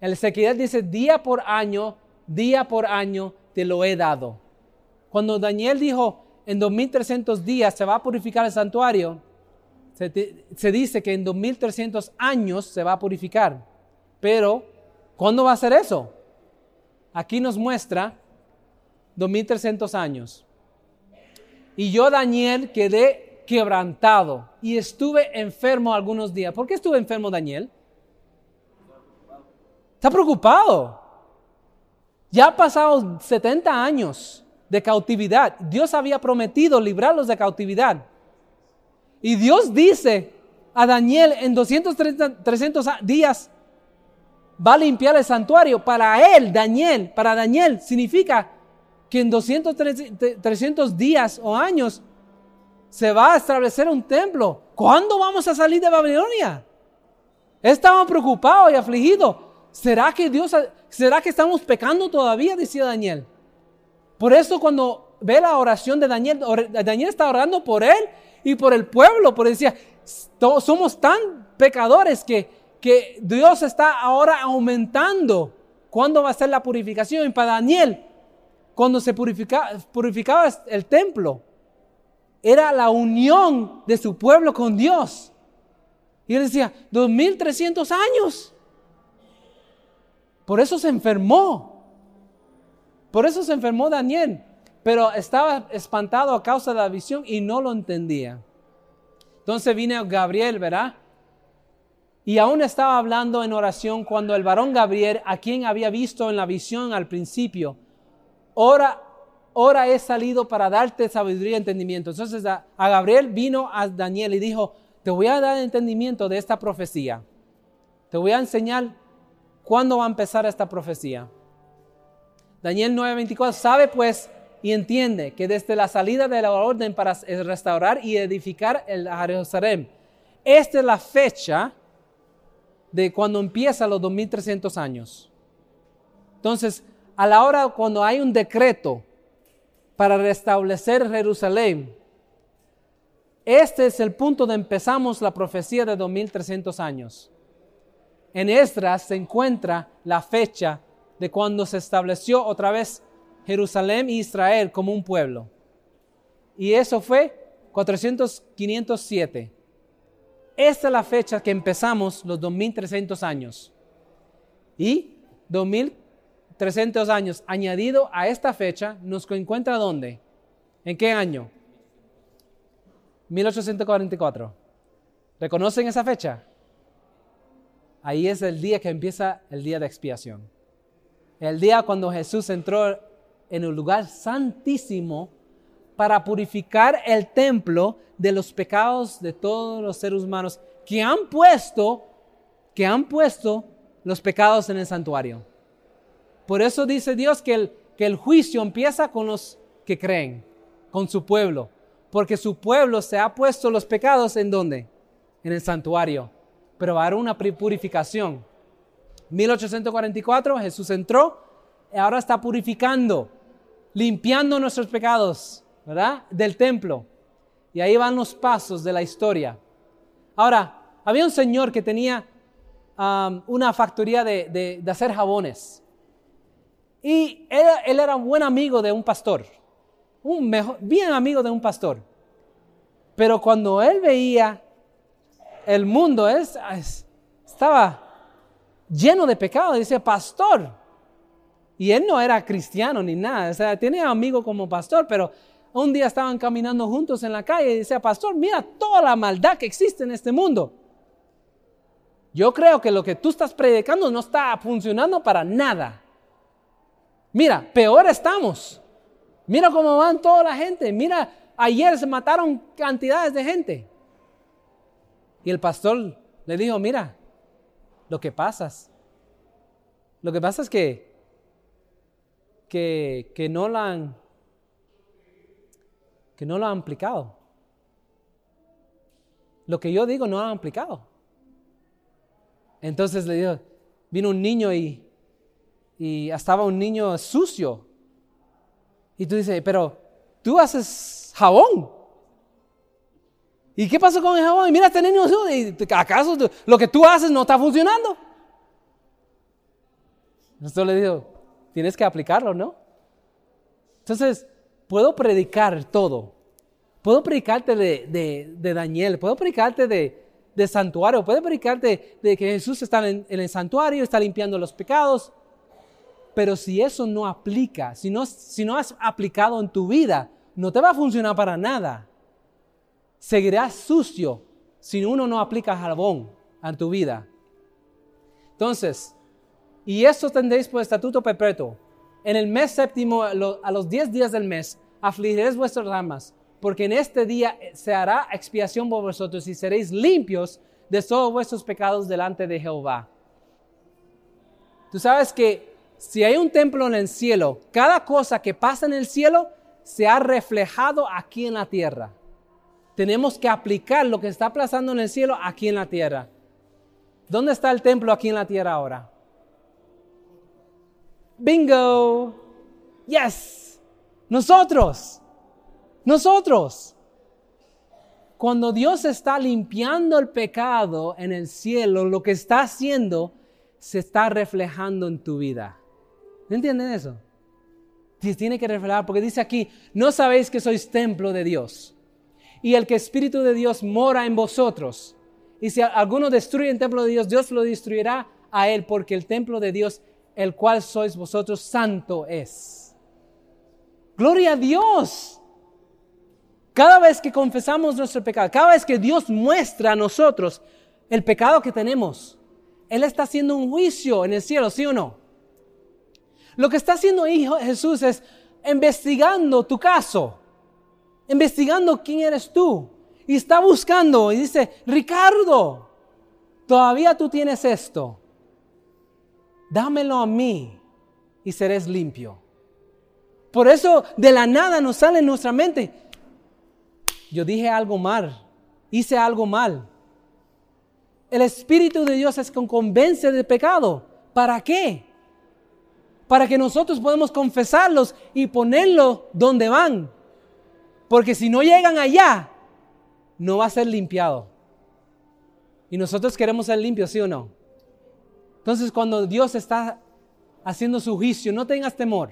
El Ezequiel dice día por año, día por año, te lo he dado. Cuando Daniel dijo, en 2300 días se va a purificar el santuario, se, dice que en 2300 años se va a purificar. Pero, ¿cuándo va a ser eso? Aquí nos muestra 2300 años. Y yo, Daniel, quedé quebrantado y estuve enfermo algunos días. ¿Por qué estuve enfermo, Daniel? Está preocupado. Ya ha pasado 70 años de cautividad. Dios había prometido librarlos de cautividad. Y Dios dice a Daniel en 230, 300 días va a limpiar el santuario. Para él, Daniel, para Daniel significa que en 200, 300 días o años se va a establecer un templo. ¿Cuándo vamos a salir de Babilonia? Estaban preocupados y afligidos. ¿Será que Dios ¿Será que estamos pecando todavía? Decía Daniel. Por eso cuando ve la oración de Daniel, Daniel está orando por él y por el pueblo, porque decía, somos tan pecadores que, que Dios está ahora aumentando. ¿Cuándo va a ser la purificación? Y para Daniel, cuando se purificaba, purificaba el templo, era la unión de su pueblo con Dios. Y él decía, 2300 años. Por eso se enfermó. Por eso se enfermó Daniel, pero estaba espantado a causa de la visión y no lo entendía. Entonces vino Gabriel, ¿verdad? Y aún estaba hablando en oración cuando el varón Gabriel, a quien había visto en la visión al principio, ora, ora he salido para darte sabiduría y entendimiento. Entonces a, a Gabriel vino a Daniel y dijo, te voy a dar entendimiento de esta profecía. Te voy a enseñar cuándo va a empezar esta profecía. Daniel 9:24 sabe pues y entiende que desde la salida de la orden para restaurar y edificar el Jerusalén, esta es la fecha de cuando empieza los 2300 años. Entonces, a la hora cuando hay un decreto para restablecer Jerusalén, este es el punto donde empezamos la profecía de 2300 años. En Esdras se encuentra la fecha de cuando se estableció otra vez Jerusalén e Israel como un pueblo. Y eso fue 400, 507. Esta es la fecha que empezamos los 2300 años. Y 2300 años añadido a esta fecha nos encuentra dónde? ¿En qué año? 1844. ¿Reconocen esa fecha? Ahí es el día que empieza el día de expiación. El día cuando Jesús entró en el lugar santísimo para purificar el templo de los pecados de todos los seres humanos que han puesto, que han puesto los pecados en el santuario. Por eso dice Dios que el, que el juicio empieza con los que creen, con su pueblo, porque su pueblo se ha puesto los pecados en dónde? En el santuario pero va a haber una purificación. 1844 Jesús entró y ahora está purificando, limpiando nuestros pecados, ¿verdad? Del templo. Y ahí van los pasos de la historia. Ahora, había un señor que tenía um, una factoría de, hacer jabones. Y él, él, era un buen amigo de un pastor, un mejor, bien amigo de un pastor. Pero cuando él veía el mundo es, estaba lleno de pecado. Dice, pastor. Y él no era cristiano ni nada. O sea, tenía amigo como pastor, pero un día estaban caminando juntos en la calle y decía, pastor, mira toda la maldad que existe en este mundo. Yo creo que lo que tú estás predicando no está funcionando para nada. Mira, peor estamos. Mira cómo van toda la gente. Mira, ayer se mataron cantidades de gente. Y el pastor le dijo, mira, lo que pasa, lo que pasa es que, que, que no lo han, que no lo han aplicado. Lo que yo digo no lo han aplicado. Entonces le dijo, vino un niño y, y estaba un niño sucio. Y tú dices, pero tú haces jabón. ¿Y qué pasó con el jabón? mira, este niño, ¿acaso lo que tú haces no está funcionando? Entonces le digo, tienes que aplicarlo, ¿no? Entonces, puedo predicar todo. Puedo predicarte de, Daniel, puedo predicarte de, santuario, puedo predicarte de que Jesús está en, en, el santuario, está limpiando los pecados. Pero si eso no aplica, si no, si no has aplicado en tu vida, no te va a funcionar para nada seguirás sucio si uno no aplica jabón a tu vida. Entonces, y esto tendréis por estatuto perpetuo. En el mes séptimo, a los diez días del mes, afligiréis vuestras ramas, porque en este día se hará expiación por vosotros y seréis limpios de todos vuestros pecados delante de Jehová. Tú sabes que si hay un templo en el cielo, cada cosa que pasa en el cielo se ha reflejado aquí en la tierra tenemos que aplicar lo que está pasando en el cielo aquí en la tierra. ¿Dónde está el templo aquí en la tierra ahora? Bingo. Yes. Nosotros. Nosotros. Cuando Dios está limpiando el pecado en el cielo, lo que está haciendo se está reflejando en tu vida. ¿No entienden eso? Tiene que reflejar, porque dice aquí, no sabéis que sois templo de Dios y el que Espíritu de Dios mora en vosotros. Y si alguno destruye el templo de Dios, Dios lo destruirá a él, porque el templo de Dios, el cual sois vosotros, santo es. Gloria a Dios. Cada vez que confesamos nuestro pecado, cada vez que Dios muestra a nosotros el pecado que tenemos, Él está haciendo un juicio en el cielo, ¿sí o no? Lo que está haciendo ahí Jesús es investigando tu caso, investigando quién eres tú. Y está buscando y dice, Ricardo, todavía tú tienes esto. Dámelo a mí y serás limpio. Por eso de la nada nos sale en nuestra mente, yo dije algo mal, hice algo mal. El Espíritu de Dios es que convence de pecado. ¿Para qué? Para que nosotros podamos confesarlos y ponerlos donde van. Porque si no llegan allá, no va a ser limpiado. Y nosotros queremos ser limpios, ¿sí o no? Entonces cuando Dios está haciendo su juicio, no tengas temor.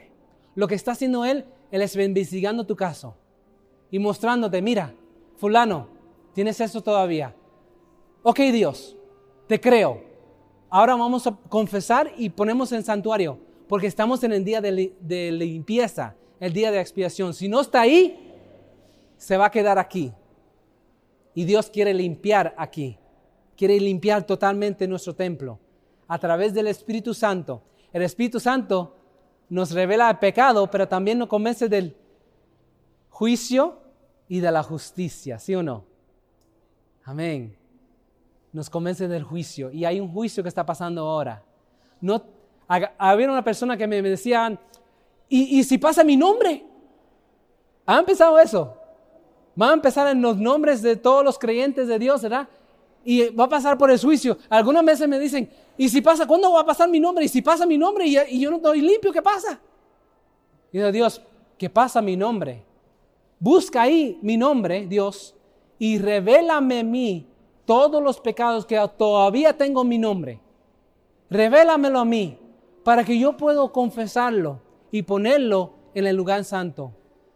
Lo que está haciendo Él, Él es investigando tu caso y mostrándote, mira, fulano, tienes eso todavía. Ok Dios, te creo. Ahora vamos a confesar y ponemos en santuario, porque estamos en el día de, de limpieza, el día de expiación. Si no está ahí, se va a quedar aquí. Y Dios quiere limpiar aquí. Quiere limpiar totalmente nuestro templo a través del Espíritu Santo. El Espíritu Santo nos revela el pecado, pero también nos convence del juicio y de la justicia, ¿sí o no? Amén. Nos convence del juicio y hay un juicio que está pasando ahora. No, había una persona que me, decían, ¿y, ¿y si pasa mi nombre? ¿Ha empezado eso? Va a empezar en los nombres de todos los creyentes de Dios, ¿verdad? Y va a pasar por el juicio. Algunas veces me dicen, ¿y si pasa? ¿Cuándo va a pasar mi nombre? ¿Y si pasa mi nombre y, yo no estoy limpio? ¿Qué pasa? Y dice Dios, ¿qué pasa mi nombre? Busca ahí mi nombre, Dios, y revélame a mí todos los pecados que todavía tengo en mi nombre. Revélamelo a mí para que yo pueda confesarlo y ponerlo en el lugar santo,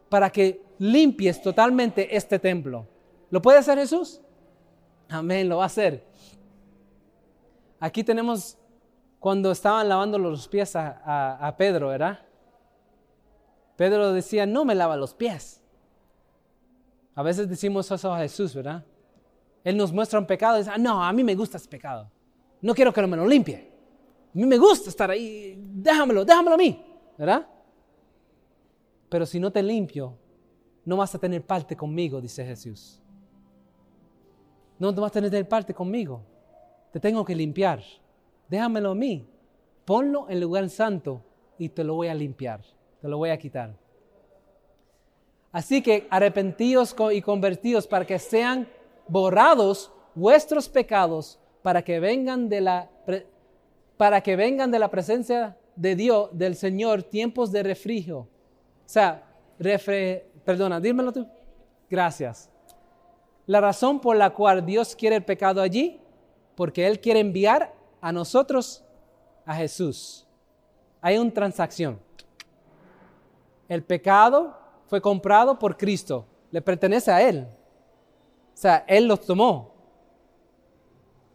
para que limpies totalmente este templo. ¿Lo puede hacer Jesús? Amén, lo va a hacer. Aquí tenemos cuando estaban lavando los pies a, Pedro, ¿verdad? Pedro decía, no me lava los pies. A veces decimos eso a Jesús, ¿verdad? Él nos muestra un pecado y dice, ah, no, a mí me gusta ese pecado. No quiero que me lo limpie. A mí me gusta estar ahí. Déjamelo, déjamelo a mí, ¿verdad? Pero si no te limpio, no vas a tener parte conmigo, dice Jesús. No vas a tener parte conmigo te tengo que limpiar. Déjamelo a mí. Ponlo en lugar santo y te lo voy a limpiar. Te lo voy a quitar. Así que arrepentíos y convertidos para que sean borrados vuestros pecados para que vengan de la para que vengan de la presencia de Dios, del Señor, tiempos de refrigerio. O sea, refre, perdona, dímelo tú. Gracias. La razón por la cual Dios quiere el pecado allí porque Él quiere enviar a nosotros a Jesús. Hay una transacción. El pecado fue comprado por Cristo, le pertenece a Él. O sea, Él los tomó.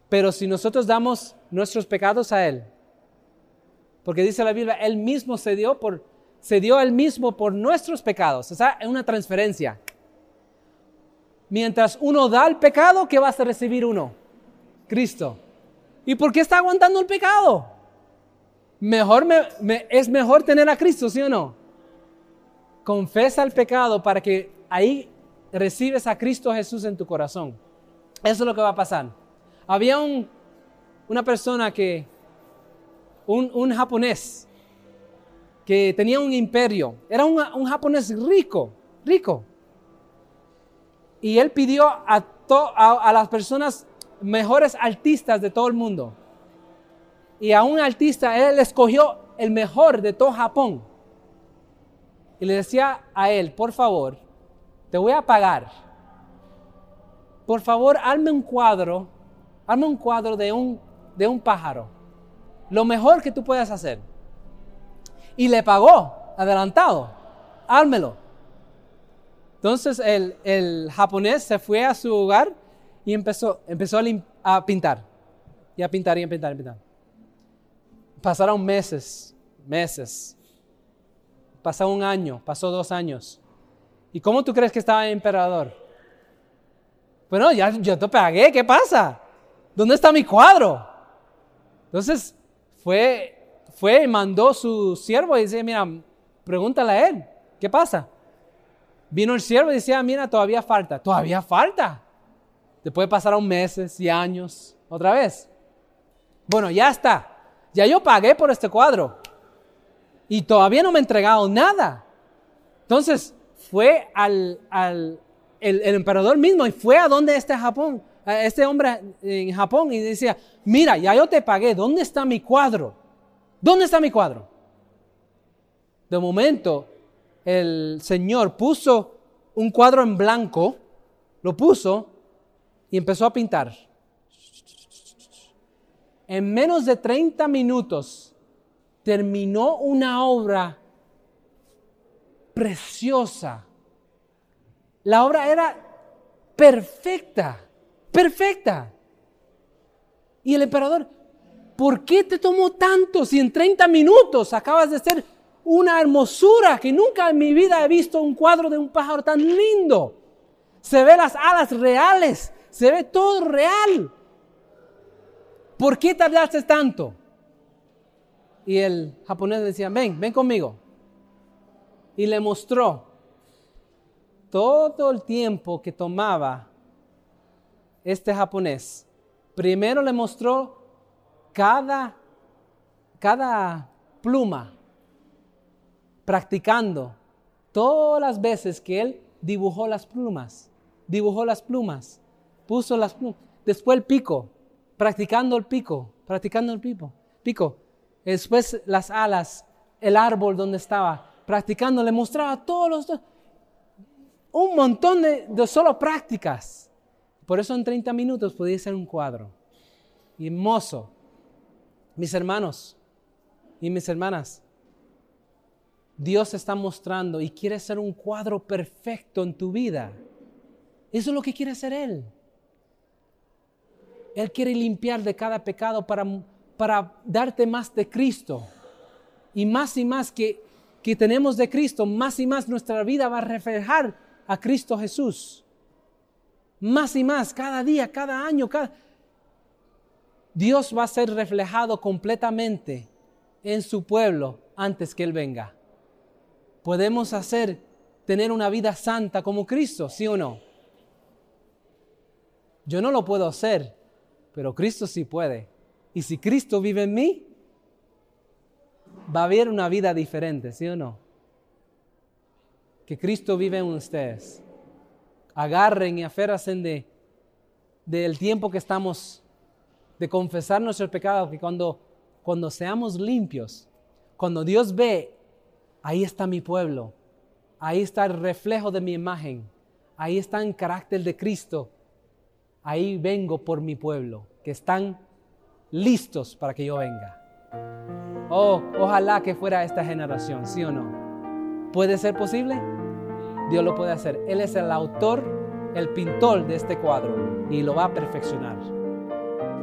Pero si nosotros damos nuestros pecados a Él, porque dice la Biblia, Él mismo se dio por, se dio Él mismo por nuestros pecados. O sea, es una transferencia. Mientras uno da el pecado, ¿qué vas a recibir uno? Cristo. ¿Y por qué está aguantando el pecado? Mejor es mejor tener a Cristo, ¿sí o no? Confesa el pecado para que ahí recibes a Cristo Jesús en tu corazón. Eso es lo que va a pasar. Había un, una persona que, un, un, japonés, que tenía un imperio. Era un, japonés rico, rico. Y él pidió a, a, las personas mejores artistas de todo el mundo. Y a un artista él escogió el mejor de todo Japón. Y le decía a él, por favor, te voy a pagar. Por favor, hazme un cuadro, hazme un cuadro de un, de un pájaro. Lo mejor que tú puedas hacer. Y le pagó, adelantado, házmelo. Entonces el, el japonés se fue a su hogar y empezó, empezó a, pintar. Y a pintar y a pintar y a pintar. Pasaron meses, meses. pasó un año, pasó dos años. ¿Y cómo tú crees que estaba el emperador? Bueno, ya yo te pagué, ¿qué pasa? ¿Dónde está mi cuadro? Entonces fue, fue y mandó su siervo y dice, mira, pregúntale a él, ¿qué pasa? Vino el siervo y decía, mira, todavía falta, todavía falta. Después pasaron meses y años, otra vez. Bueno, ya está, ya yo pagué por este cuadro y todavía no me ha entregado nada. Entonces fue al, al el, emperador mismo y fue a donde este Japón, este hombre en Japón y decía, mira, ya yo te pagué, ¿dónde está mi cuadro? ¿Dónde está mi cuadro? De momento, el Señor puso un cuadro en blanco, lo puso y empezó a pintar. En menos de 30 minutos terminó una obra preciosa. La obra era perfecta, perfecta. Y el emperador, ¿por qué te tomó tanto si en 30 minutos acabas de ser una hermosura que nunca en mi vida he visto un cuadro de un pájaro tan lindo? Se ve las alas reales, se ve todo real. ¿Por qué tardaste tanto? Y el japonés decía, ven, ven conmigo. Y le mostró todo el tiempo que tomaba este japonés. Primero le mostró cada, cada pluma, practicando todas las veces que él dibujó las plumas, dibujó las plumas, puso las plumas. Después el pico, practicando el pico, practicando el pico. pico. Después las alas, el árbol donde estaba practicando, le mostraba todos los... Un montón de, solo prácticas. Por eso en 30 minutos podía ser un cuadro. Y hermoso. Mis hermanos y mis hermanas, Dios está mostrando y quiere ser un cuadro perfecto en tu vida. Eso es lo que quiere hacer Él. Él quiere limpiar de cada pecado para para darte más de Cristo. Y más y más que, que tenemos de Cristo, más y más nuestra vida va a reflejar a Cristo Jesús. Más y más, cada día, cada año, cada... Dios va a ser reflejado completamente en su pueblo antes que Él venga. Podemos hacer, tener una vida santa como Cristo, ¿sí o no? Yo no lo puedo hacer, pero Cristo sí puede. Y si Cristo vive en mí, va a haber una vida diferente, ¿sí o no? Que Cristo vive en ustedes. Agarren y aférrasen de del tiempo que estamos de confesar nuestro pecado, que cuando, cuando seamos limpios, cuando Dios ve, ahí está mi pueblo, ahí está el reflejo de mi imagen, ahí está el carácter de Cristo, ahí vengo por mi pueblo, que están listos para que yo venga. Oh, ojalá que fuera esta generación, ¿sí o no? ¿Puede ser posible? Dios lo puede hacer. Él es el autor, el pintor de este cuadro y lo va a perfeccionar.